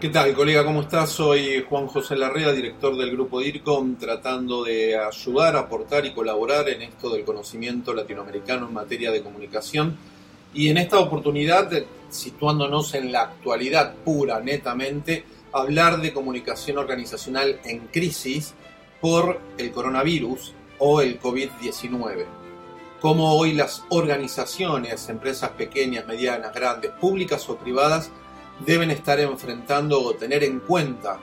¿Qué tal, colega? ¿Cómo estás? Soy Juan José Larrea, director del grupo DIRCOM, tratando de ayudar, aportar y colaborar en esto del conocimiento latinoamericano en materia de comunicación. Y en esta oportunidad, situándonos en la actualidad pura, netamente, hablar de comunicación organizacional en crisis por el coronavirus o el COVID-19. Cómo hoy las organizaciones, empresas pequeñas, medianas, grandes, públicas o privadas, deben estar enfrentando o tener en cuenta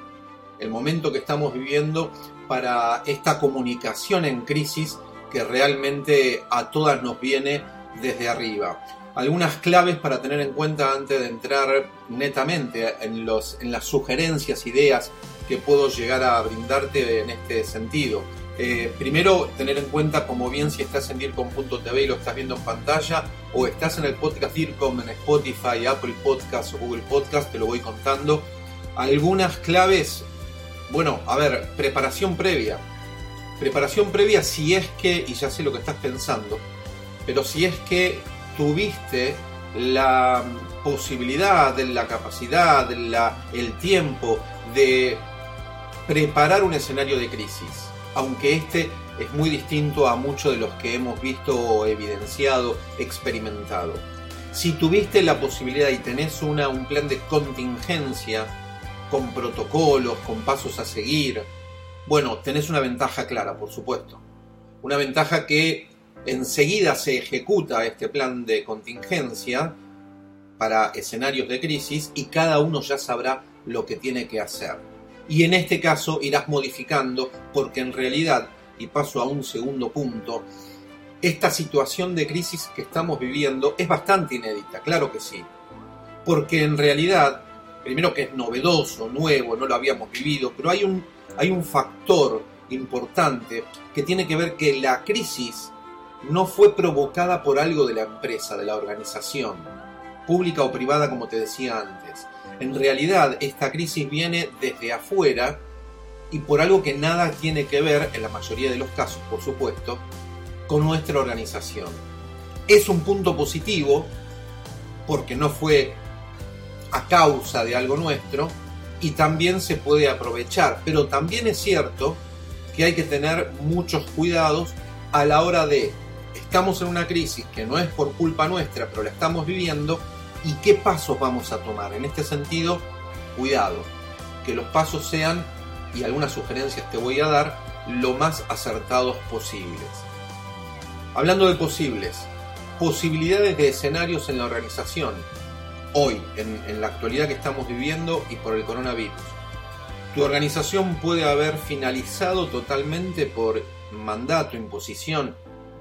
el momento que estamos viviendo para esta comunicación en crisis que realmente a todas nos viene desde arriba. Algunas claves para tener en cuenta antes de entrar netamente en, los, en las sugerencias, ideas que puedo llegar a brindarte en este sentido. Eh, primero, tener en cuenta, como bien si estás en DIRCOM.tv y lo estás viendo en pantalla, o estás en el podcast DIRCOM en Spotify, Apple Podcast o Google Podcast, te lo voy contando. Algunas claves, bueno, a ver, preparación previa. Preparación previa si es que, y ya sé lo que estás pensando, pero si es que tuviste la posibilidad, la capacidad, el tiempo de preparar un escenario de crisis aunque este es muy distinto a muchos de los que hemos visto, evidenciado, experimentado. Si tuviste la posibilidad y tenés una, un plan de contingencia, con protocolos, con pasos a seguir, bueno, tenés una ventaja clara, por supuesto. Una ventaja que enseguida se ejecuta este plan de contingencia para escenarios de crisis y cada uno ya sabrá lo que tiene que hacer y en este caso irás modificando porque en realidad, y paso a un segundo punto, esta situación de crisis que estamos viviendo es bastante inédita, claro que sí, porque en realidad, primero que es novedoso, nuevo, no lo habíamos vivido, pero hay un, hay un factor importante que tiene que ver que la crisis no fue provocada por algo de la empresa, de la organización, pública o privada como te decía antes, en realidad, esta crisis viene desde afuera y por algo que nada tiene que ver, en la mayoría de los casos, por supuesto, con nuestra organización. Es un punto positivo porque no fue a causa de algo nuestro y también se puede aprovechar, pero también es cierto que hay que tener muchos cuidados a la hora de estamos en una crisis que no es por culpa nuestra, pero la estamos viviendo y qué pasos vamos a tomar. En este sentido, cuidado, que los pasos sean, y algunas sugerencias te voy a dar, lo más acertados posibles. Hablando de posibles, posibilidades de escenarios en la organización, hoy, en, en la actualidad que estamos viviendo y por el coronavirus. Tu organización puede haber finalizado totalmente por mandato, imposición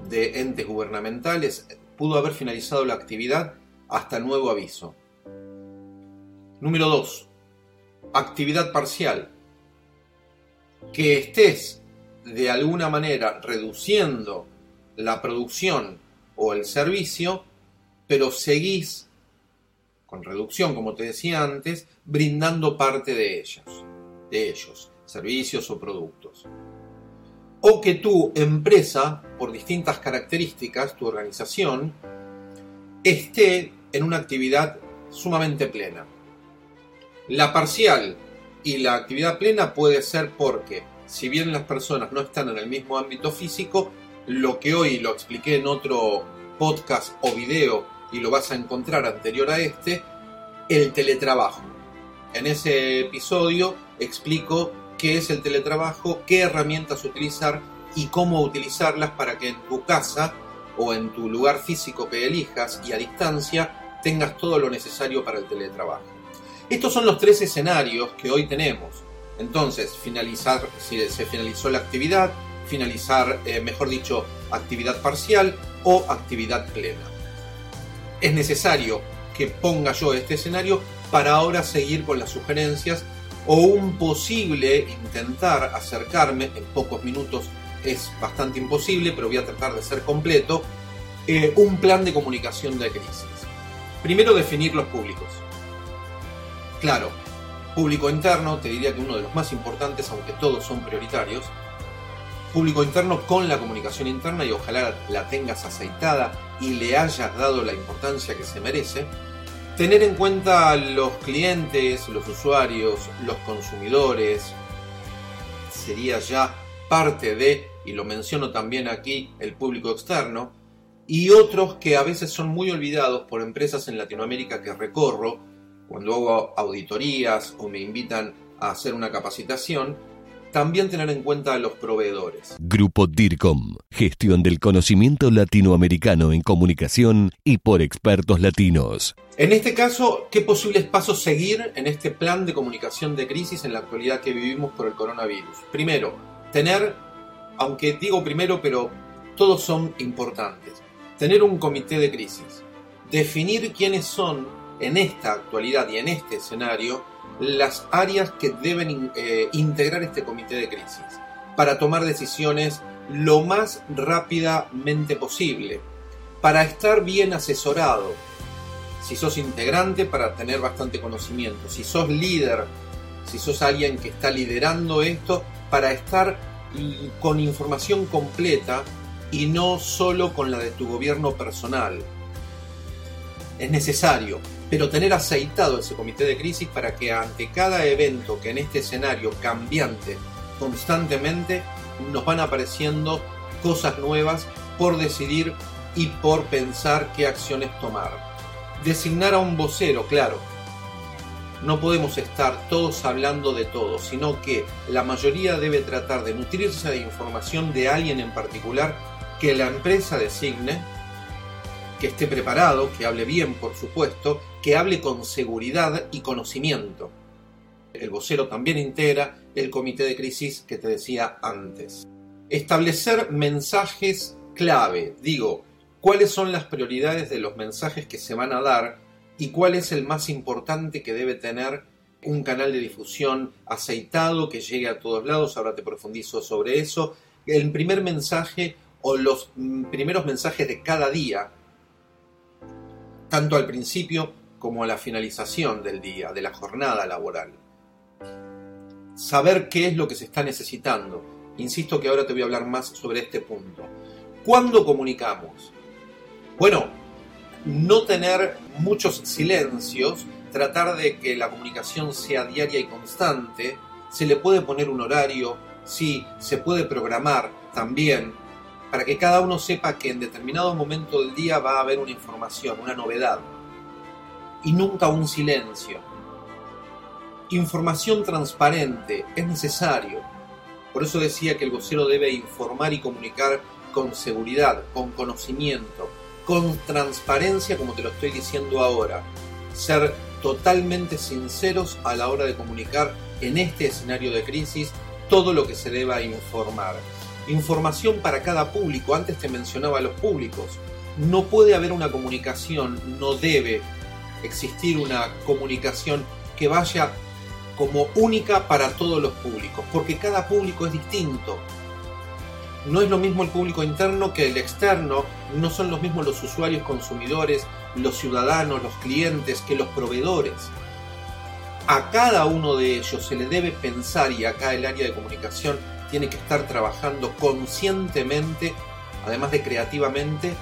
de entes gubernamentales, pudo haber finalizado la actividad hasta nuevo aviso. Número 2. Actividad parcial. Que estés de alguna manera reduciendo la producción o el servicio, pero seguís con reducción, como te decía antes, brindando parte de ellos, de ellos, servicios o productos. O que tu empresa, por distintas características, tu organización, esté en una actividad sumamente plena. La parcial y la actividad plena puede ser porque, si bien las personas no están en el mismo ámbito físico, lo que hoy lo expliqué en otro podcast o video y lo vas a encontrar anterior a este, el teletrabajo. En ese episodio explico qué es el teletrabajo, qué herramientas utilizar y cómo utilizarlas para que en tu casa o en tu lugar físico que elijas y a distancia tengas todo lo necesario para el teletrabajo. Estos son los tres escenarios que hoy tenemos. Entonces, finalizar, si se finalizó la actividad, finalizar, eh, mejor dicho, actividad parcial o actividad plena. Es necesario que ponga yo este escenario para ahora seguir con las sugerencias o un posible intentar acercarme, en pocos minutos es bastante imposible, pero voy a tratar de ser completo, eh, un plan de comunicación de crisis. Primero, definir los públicos. Claro, público interno, te diría que uno de los más importantes, aunque todos son prioritarios. Público interno con la comunicación interna y ojalá la tengas aceitada y le hayas dado la importancia que se merece. Tener en cuenta los clientes, los usuarios, los consumidores, sería ya parte de, y lo menciono también aquí, el público externo, y otros que a veces son muy olvidados por empresas en Latinoamérica que recorro cuando hago auditorías o me invitan a hacer una capacitación, también tener en cuenta a los proveedores. Grupo DIRCOM, gestión del conocimiento latinoamericano en comunicación y por expertos latinos. En este caso, ¿qué posibles pasos seguir en este plan de comunicación de crisis en la actualidad que vivimos por el coronavirus? Primero, tener, aunque digo primero, pero todos son importantes, tener un comité de crisis, definir quiénes son en esta actualidad y en este escenario las áreas que deben eh, integrar este comité de crisis para tomar decisiones lo más rápidamente posible, para estar bien asesorado. Si sos integrante, para tener bastante conocimiento. Si sos líder, si sos alguien que está liderando esto, para estar con información completa y no solo con la de tu gobierno personal. Es necesario, pero tener aceitado ese comité de crisis para que ante cada evento que en este escenario cambiante constantemente nos van apareciendo cosas nuevas por decidir y por pensar qué acciones tomar. Designar a un vocero, claro. No podemos estar todos hablando de todo, sino que la mayoría debe tratar de nutrirse de información de alguien en particular que la empresa designe que esté preparado, que hable bien, por supuesto, que hable con seguridad y conocimiento. El vocero también integra el comité de crisis que te decía antes. Establecer mensajes clave, digo, cuáles son las prioridades de los mensajes que se van a dar y cuál es el más importante que debe tener un canal de difusión aceitado que llegue a todos lados, ahora te profundizo sobre eso. El primer mensaje o los primeros mensajes de cada día tanto al principio como a la finalización del día, de la jornada laboral. Saber qué es lo que se está necesitando. Insisto que ahora te voy a hablar más sobre este punto. ¿Cuándo comunicamos? Bueno, no tener muchos silencios, tratar de que la comunicación sea diaria y constante, se le puede poner un horario, sí, se puede programar también, para que cada uno sepa que en determinado momento del día va a haber una información, una novedad, y nunca un silencio. Información transparente es necesario. Por eso decía que el vocero debe informar y comunicar con seguridad, con conocimiento, con transparencia, como te lo estoy diciendo ahora. Ser totalmente sinceros a la hora de comunicar en este escenario de crisis todo lo que se deba informar información para cada público. Antes te mencionaba a los públicos. No puede haber una comunicación, no debe existir una comunicación que vaya como única para todos los públicos, porque cada público es distinto. No es lo mismo el público interno que el externo, no son los mismos los usuarios consumidores, los ciudadanos, los clientes, que los proveedores. A cada uno de ellos se le debe pensar, y acá el área de comunicación tiene que estar trabajando conscientemente, además de creativamente,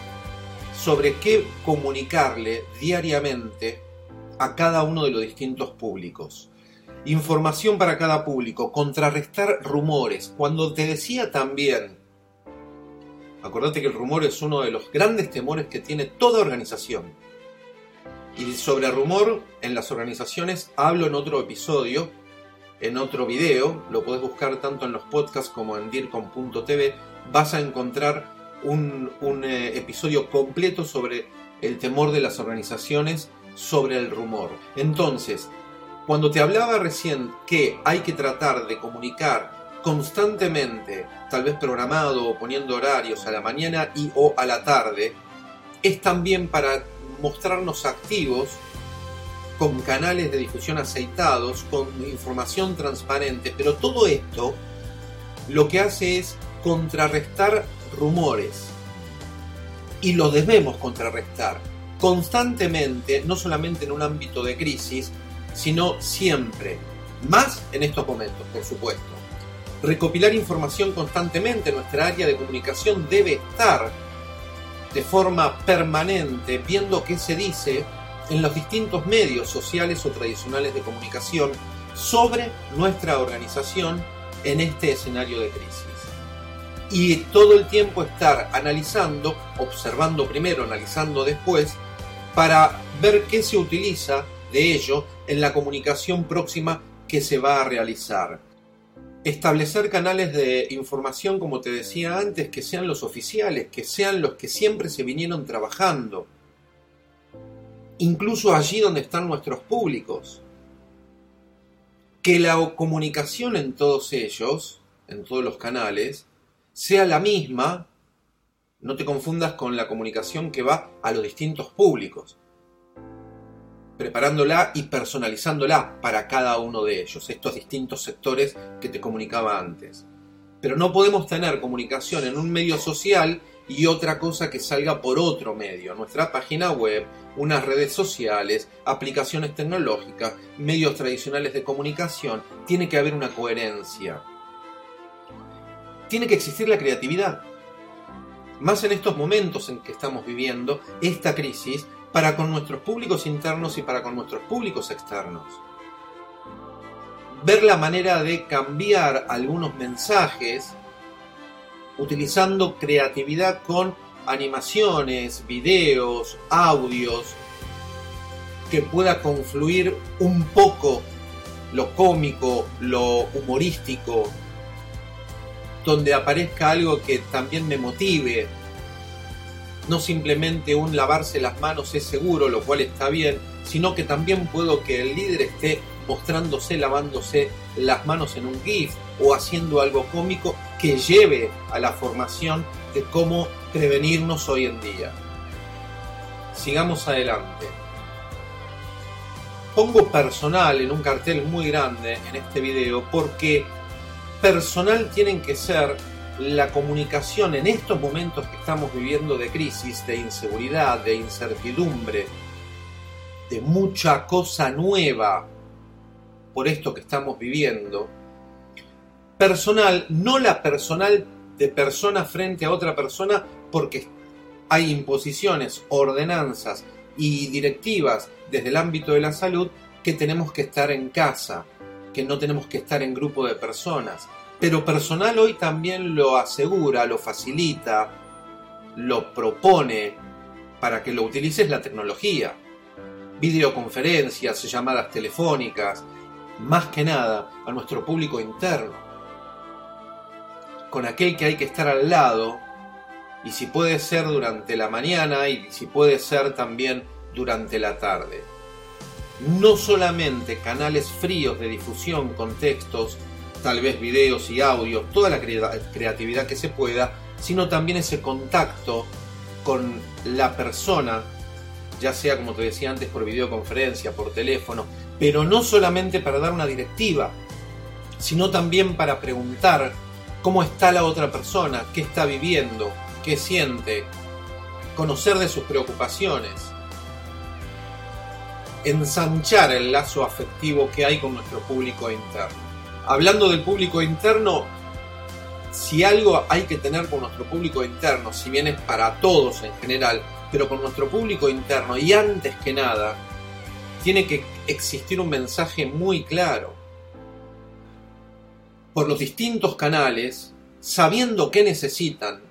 sobre qué comunicarle diariamente a cada uno de los distintos públicos. Información para cada público, contrarrestar rumores. Cuando te decía también, acordate que el rumor es uno de los grandes temores que tiene toda organización. Y sobre rumor en las organizaciones hablo en otro episodio, en otro video, lo puedes buscar tanto en los podcasts como en dircom.tv, vas a encontrar un, eh, episodio completo sobre el temor de las organizaciones sobre el rumor. Entonces, cuando te hablaba recién que hay que tratar de comunicar constantemente, tal vez programado o poniendo horarios a la mañana y o a la tarde, es también para mostrarnos activos con canales de difusión aceitados, con información transparente, pero todo esto lo que hace es contrarrestar rumores. Y lo debemos contrarrestar constantemente, no solamente en un ámbito de crisis, sino siempre, más en estos momentos, por supuesto. Recopilar información constantemente, nuestra área de comunicación debe estar de forma permanente viendo qué se dice en los distintos medios sociales o tradicionales de comunicación sobre nuestra organización en este escenario de crisis. Y todo el tiempo estar analizando, observando primero, analizando después, para ver qué se utiliza de ello en la comunicación próxima que se va a realizar. Establecer canales de información, como te decía antes, que sean los oficiales, que sean los que siempre se vinieron trabajando, incluso allí donde están nuestros públicos. Que la comunicación en todos ellos, en todos los canales, sea la misma, no te confundas con la comunicación que va a los distintos públicos preparándola y personalizándola para cada uno de ellos, estos distintos sectores que te comunicaba antes. Pero no podemos tener comunicación en un medio social y otra cosa que salga por otro medio, nuestra página web, unas redes sociales, aplicaciones tecnológicas, medios tradicionales de comunicación, tiene que haber una coherencia. Tiene que existir la creatividad. Más en estos momentos en que estamos viviendo esta crisis para con nuestros públicos internos y para con nuestros públicos externos. Ver la manera de cambiar algunos mensajes utilizando creatividad con animaciones, videos, audios, que pueda confluir un poco lo cómico, lo humorístico, donde aparezca algo que también me motive, no simplemente un lavarse las manos es seguro, lo cual está bien, sino que también puedo que el líder esté mostrándose, lavándose las manos en un GIF o haciendo algo cómico que lleve a la formación de cómo prevenirnos hoy en día. Sigamos adelante. Pongo personal en un cartel muy grande en este video porque personal tienen que ser la comunicación en estos momentos que estamos viviendo de crisis, de inseguridad, de incertidumbre, de mucha cosa nueva por esto que estamos viviendo, personal, no la personal de persona frente a otra persona, porque hay imposiciones, ordenanzas y directivas desde el ámbito de la salud que tenemos que estar en casa, que no tenemos que estar en grupo de personas pero personal hoy también lo asegura, lo facilita, lo propone para que lo utilices la tecnología. Videoconferencias, llamadas telefónicas, más que nada a nuestro público interno. Con aquel que hay que estar al lado, y si puede ser durante la mañana y si puede ser también durante la tarde. No solamente canales fríos de difusión con textos, tal vez videos y audios, toda la creatividad que se pueda, sino también ese contacto con la persona, ya sea como te decía antes por videoconferencia, por teléfono, pero no solamente para dar una directiva, sino también para preguntar cómo está la otra persona, qué está viviendo, qué siente, conocer de sus preocupaciones, ensanchar el lazo afectivo que hay con nuestro público interno hablando del público interno, si algo hay que tener con nuestro público interno, si bien es para todos en general, pero con nuestro público interno y antes que nada, tiene que existir un mensaje muy claro. Por los distintos canales, sabiendo qué necesitan,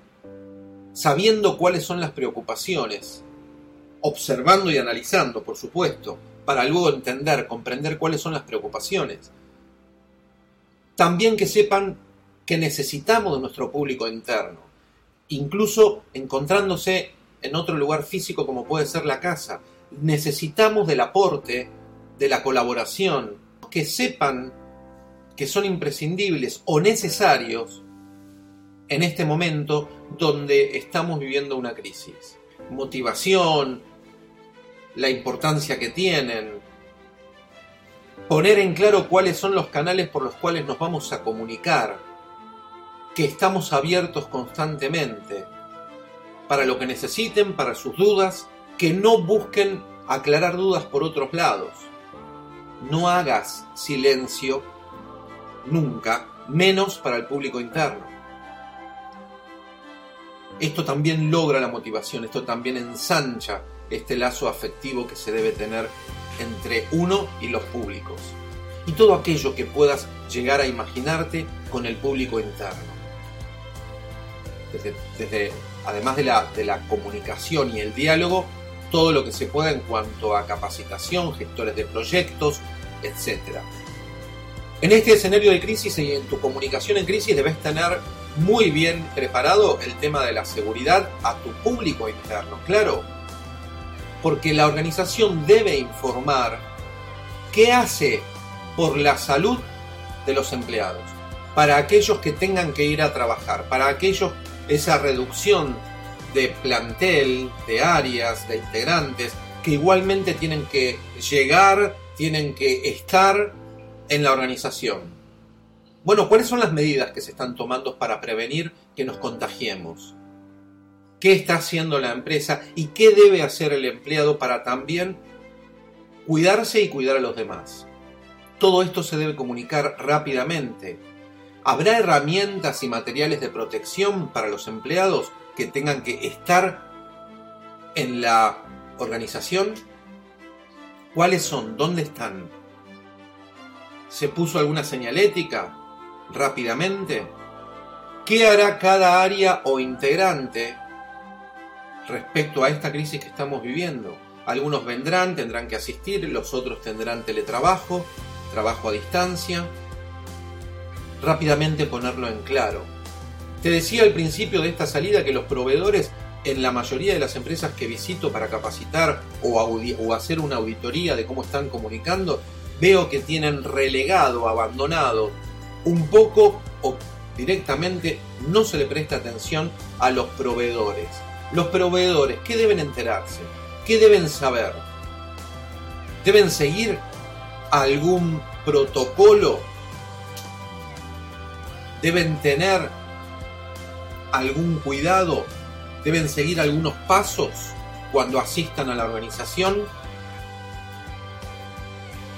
sabiendo cuáles son las preocupaciones, observando y analizando, por supuesto, para luego entender, comprender cuáles son las preocupaciones también que sepan que necesitamos de nuestro público interno, incluso encontrándose en otro lugar físico como puede ser la casa. Necesitamos del aporte, de la colaboración, que sepan que son imprescindibles o necesarios en este momento donde estamos viviendo una crisis. Motivación, la importancia que tienen, poner en claro cuáles son los canales por los cuales nos vamos a comunicar, que estamos abiertos constantemente para lo que necesiten, para sus dudas, que no busquen aclarar dudas por otros lados. No hagas silencio nunca, menos para el público interno. Esto también logra la motivación, esto también ensancha este lazo afectivo que se debe tener entre uno y los públicos. Y todo aquello que puedas llegar a imaginarte con el público interno. Desde, además de la, de la comunicación y el diálogo, todo lo que se pueda en cuanto a capacitación, gestores de proyectos, etc. En este escenario de crisis y en tu comunicación en crisis debes tener muy bien preparado el tema de la seguridad a tu público interno, claro, porque la organización debe informar qué hace por la salud de los empleados, para aquellos que tengan que ir a trabajar, para aquellos esa reducción de plantel, de áreas, de integrantes, que igualmente tienen que llegar, tienen que estar en la organización. Bueno, ¿cuáles son las medidas que se están tomando para prevenir que nos contagiemos? Qué está haciendo la empresa y qué debe hacer el empleado para también cuidarse y cuidar a los demás. Todo esto se debe comunicar rápidamente. ¿Habrá herramientas y materiales de protección para los empleados que tengan que estar en la organización? ¿Cuáles son? ¿Dónde están? ¿Se puso alguna señalética rápidamente? ¿Qué hará cada área o integrante respecto a esta crisis que estamos viviendo. Algunos vendrán, tendrán que asistir, los otros tendrán teletrabajo, trabajo a distancia. Rápidamente ponerlo en claro. Te decía al principio de esta salida que los proveedores en la mayoría de las empresas que visito para capacitar o, o hacer una auditoría de cómo están comunicando, veo que tienen relegado, abandonado un poco o directamente no se le presta atención a los proveedores. Los proveedores, ¿qué deben enterarse? ¿Qué deben saber? ¿Deben seguir algún protocolo? ¿Deben tener algún cuidado? ¿Deben seguir algunos pasos cuando asistan a la organización?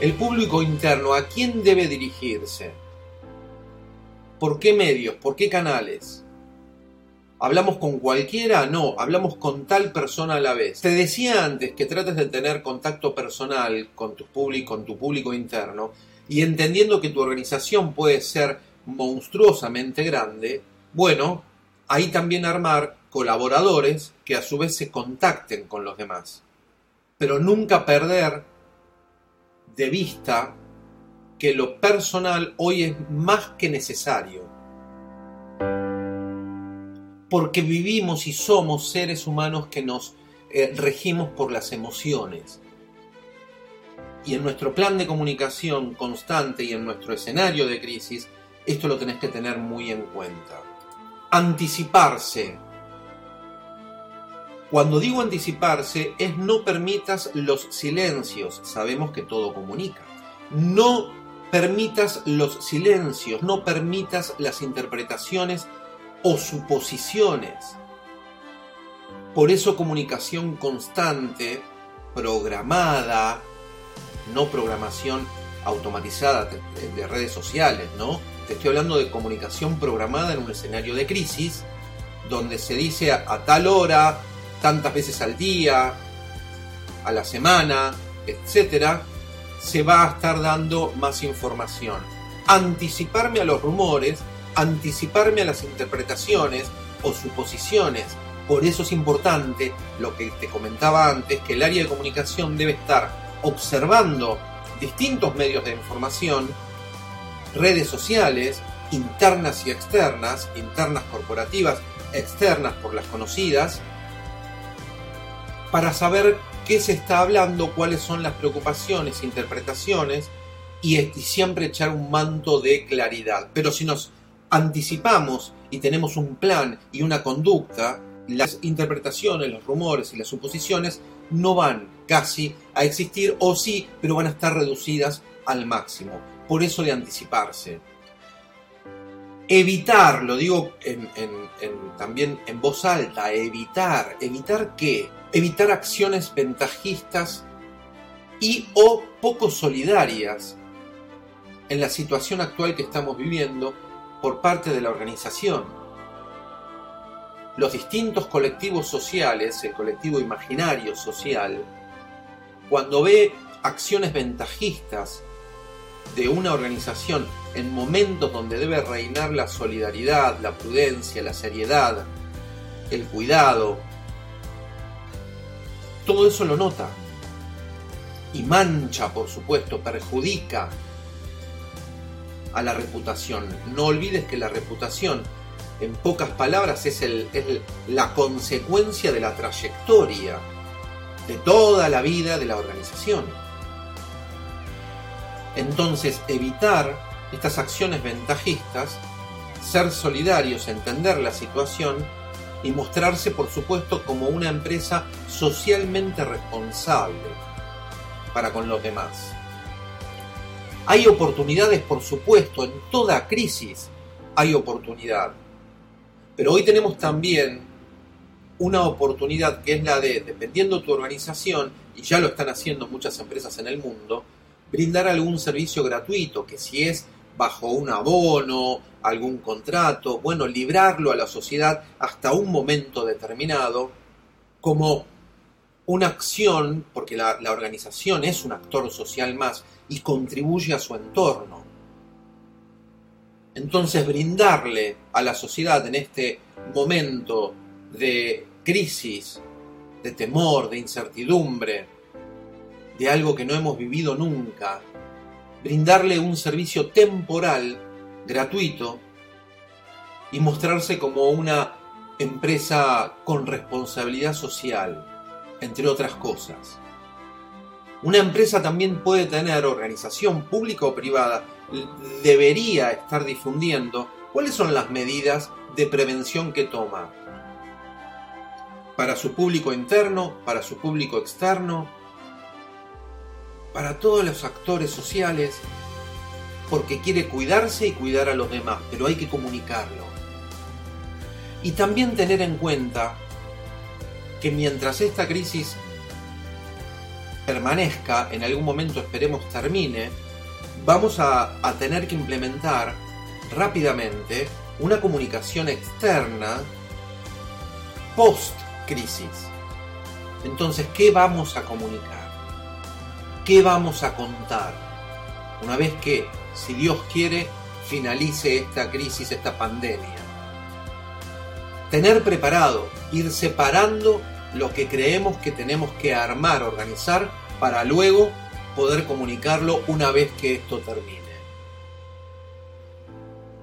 El público interno, ¿a quién debe dirigirse? ¿Por qué medios? ¿Por qué canales? ¿Hablamos con cualquiera? No, hablamos con tal persona a la vez. Te decía antes que trates de tener contacto personal con tu público, con tu público interno y entendiendo que tu organización puede ser monstruosamente grande, bueno, ahí también armar colaboradores que a su vez se contacten con los demás. Pero nunca perder de vista que lo personal hoy es más que necesario porque vivimos y somos seres humanos que nos eh, regimos por las emociones. Y en nuestro plan de comunicación constante y en nuestro escenario de crisis, esto lo tenés que tener muy en cuenta. Anticiparse. Cuando digo anticiparse es no permitas los silencios. Sabemos que todo comunica. No permitas los silencios, no permitas las interpretaciones o suposiciones. Por eso comunicación constante, programada, no programación automatizada de, redes sociales, ¿no? Te estoy hablando de comunicación programada en un escenario de crisis, donde se dice a, tal hora, tantas veces al día, a la semana, etcétera, se va a estar dando más información. Anticiparme a los rumores anticiparme a las interpretaciones o suposiciones. Por eso es importante lo que te comentaba antes, que el área de comunicación debe estar observando distintos medios de información, redes sociales, internas y externas, internas corporativas, externas por las conocidas, para saber qué se está hablando, cuáles son las preocupaciones, interpretaciones, y, y siempre echar un manto de claridad. Pero si nos anticipamos y tenemos un plan y una conducta, las interpretaciones, los rumores y las suposiciones no van casi a existir o sí, pero van a estar reducidas al máximo. Por eso de anticiparse. Evitar, lo digo también en voz alta, evitar, evitar qué? Evitar acciones ventajistas y o poco solidarias en la situación actual que estamos viviendo por parte de la organización. los distintos colectivos sociales, el colectivo imaginario social, cuando ve acciones ventajistas de una organización en momentos donde debe reinar la solidaridad, la prudencia, la seriedad, el cuidado, todo eso lo nota. Y mancha, por supuesto, perjudica a la reputación. No olvides que la reputación, en pocas palabras, es, el, la consecuencia de la trayectoria de toda la vida de la organización. Entonces, evitar estas acciones ventajistas, ser solidarios, entender la situación y mostrarse, por supuesto, como una empresa socialmente responsable para con los demás. Hay oportunidades, por supuesto, en toda crisis hay oportunidad. Pero hoy tenemos también una oportunidad que es la de, dependiendo tu organización, y ya lo están haciendo muchas empresas en el mundo, brindar algún servicio gratuito, que si es bajo un abono, algún contrato, bueno, librarlo a la sociedad hasta un momento determinado como una acción, porque la, organización es un actor social más y contribuye a su entorno. Entonces brindarle a la sociedad en este momento de crisis, de temor, de incertidumbre, de algo que no hemos vivido nunca, brindarle un servicio temporal, gratuito, y mostrarse como una empresa con responsabilidad social, entre otras cosas. Una empresa también puede tener, organización pública o privada, debería estar difundiendo cuáles son las medidas de prevención que toma para su público interno, para su público externo, para todos los actores sociales, porque quiere cuidarse y cuidar a los demás, pero hay que comunicarlo. Y también tener en cuenta que mientras esta crisis permanezca, en algún momento esperemos termine, vamos a, a tener que implementar rápidamente una comunicación externa post crisis. Entonces, ¿qué vamos a comunicar? ¿Qué vamos a contar? Una vez que, si Dios quiere, finalice esta crisis, esta pandemia. Tener preparado, ir separando lo que creemos que tenemos que armar, organizar, para luego poder comunicarlo una vez que esto termine.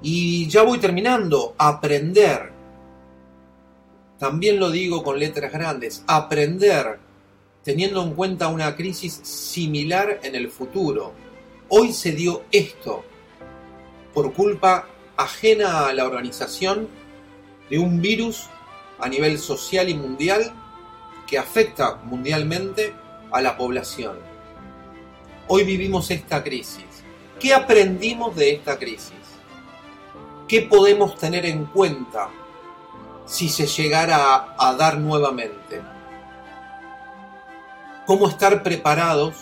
Y ya voy terminando, aprender. También lo digo con letras grandes, aprender teniendo en cuenta una crisis similar en el futuro. Hoy se dio esto por culpa ajena a la organización de un virus a nivel social y mundial que afecta mundialmente a la población. Hoy vivimos esta crisis. ¿Qué aprendimos de esta crisis? ¿Qué podemos tener en cuenta si se llegara a, dar nuevamente? cómo estar preparados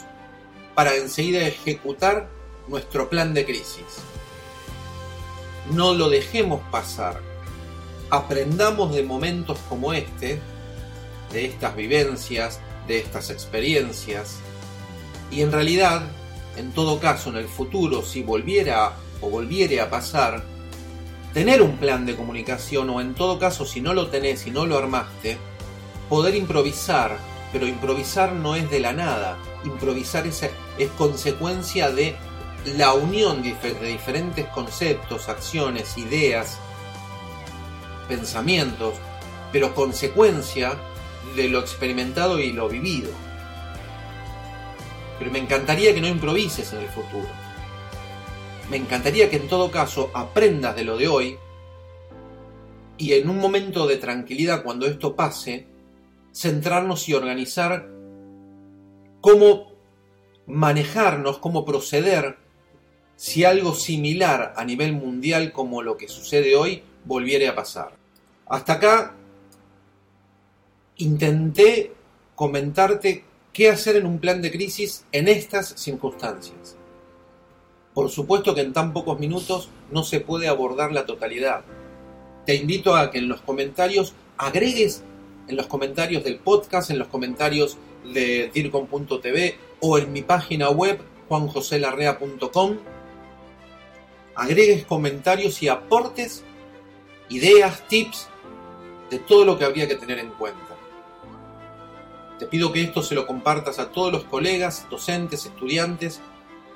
para enseguida ejecutar nuestro plan de crisis. No lo dejemos pasar. Aprendamos de momentos como este, de estas vivencias, de estas experiencias, y en realidad, en todo caso, en el futuro, si volviera o volviere a pasar, tener un plan de comunicación o en todo caso, si no lo tenés y no lo armaste, poder improvisar pero improvisar no es de la nada, improvisar es, es consecuencia de la unión de diferentes conceptos, acciones, ideas, pensamientos, pero consecuencia de lo experimentado y lo vivido. Pero me encantaría que no improvises en el futuro. Me encantaría que en todo caso aprendas de lo de hoy y en un momento de tranquilidad cuando esto pase, centrarnos y organizar cómo manejarnos, cómo proceder si algo similar a nivel mundial como lo que sucede hoy volviere a pasar. Hasta acá intenté comentarte qué hacer en un plan de crisis en estas circunstancias. Por supuesto que en tan pocos minutos no se puede abordar la totalidad. Te invito a que en los comentarios agregues en los comentarios del podcast, en los comentarios de dircom.tv o en mi página web juanjoselarrea.com. Agregues comentarios y aportes, ideas, tips de todo lo que habría que tener en cuenta. Te pido que esto se lo compartas a todos los colegas, docentes, estudiantes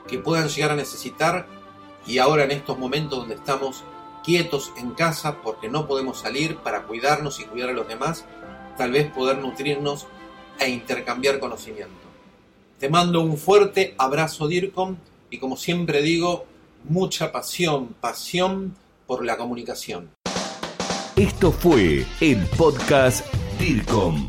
que puedan llegar a necesitar y ahora en estos momentos donde estamos quietos en casa porque no podemos salir para cuidarnos y cuidar a los demás, tal vez poder nutrirnos e intercambiar conocimiento. Te mando un fuerte abrazo DIRCOM y como siempre digo, mucha pasión, pasión por la comunicación. Esto fue el podcast DIRCOM,